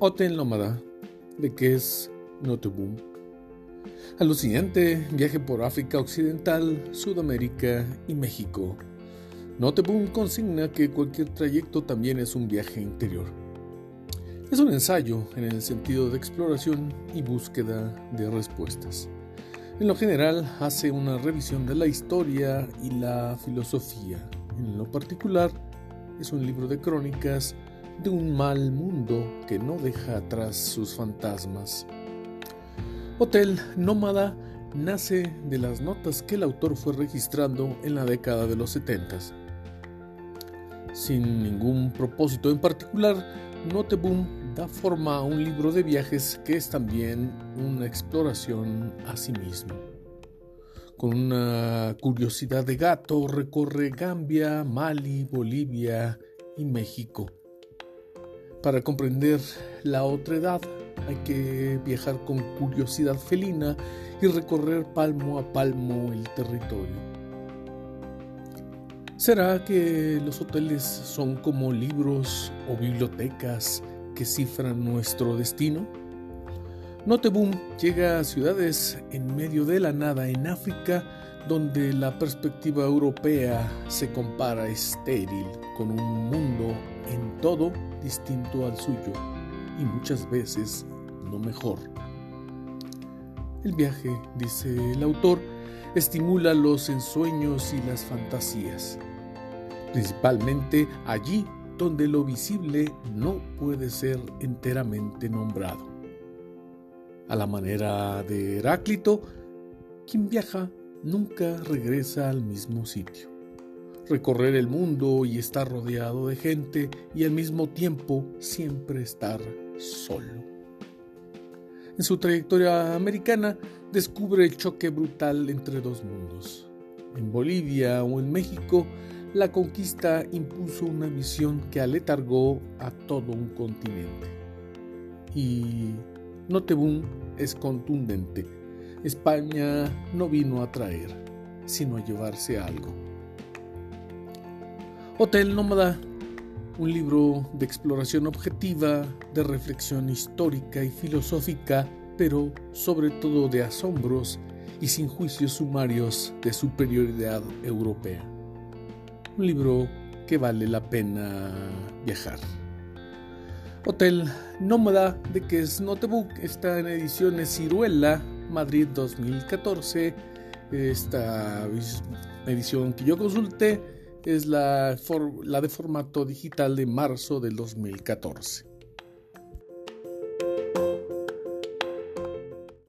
Hotel Nómada, de que es Noteboom. Alucinante viaje por África Occidental, Sudamérica y México. Noteboom consigna que cualquier trayecto también es un viaje interior. Es un ensayo en el sentido de exploración y búsqueda de respuestas. En lo general hace una revisión de la historia y la filosofía. En lo particular es un libro de crónicas de un mal mundo que no deja atrás sus fantasmas. Hotel Nómada nace de las notas que el autor fue registrando en la década de los 70. Sin ningún propósito en particular, Noteboom da forma a un libro de viajes que es también una exploración a sí mismo. Con una curiosidad de gato recorre Gambia, Mali, Bolivia y México para comprender la otra edad hay que viajar con curiosidad felina y recorrer palmo a palmo el territorio. ¿Será que los hoteles son como libros o bibliotecas que cifran nuestro destino? Noteboom llega a ciudades en medio de la nada en África donde la perspectiva europea se compara estéril con un mundo en todo distinto al suyo y muchas veces no mejor. El viaje, dice el autor, estimula los ensueños y las fantasías, principalmente allí donde lo visible no puede ser enteramente nombrado. A la manera de Heráclito, quien viaja nunca regresa al mismo sitio. Recorrer el mundo y estar rodeado de gente y al mismo tiempo siempre estar solo. En su trayectoria americana descubre el choque brutal entre dos mundos. En Bolivia o en México, la conquista impuso una visión que aletargó a todo un continente. Y Notebun es contundente España no vino a traer, sino a llevarse algo. Hotel Nómada, un libro de exploración objetiva, de reflexión histórica y filosófica, pero sobre todo de asombros y sin juicios sumarios de superioridad europea. Un libro que vale la pena viajar. Hotel Nómada de que es Notebook está en ediciones Ciruela Madrid 2014. Esta edición que yo consulté es la, la de formato digital de marzo del 2014.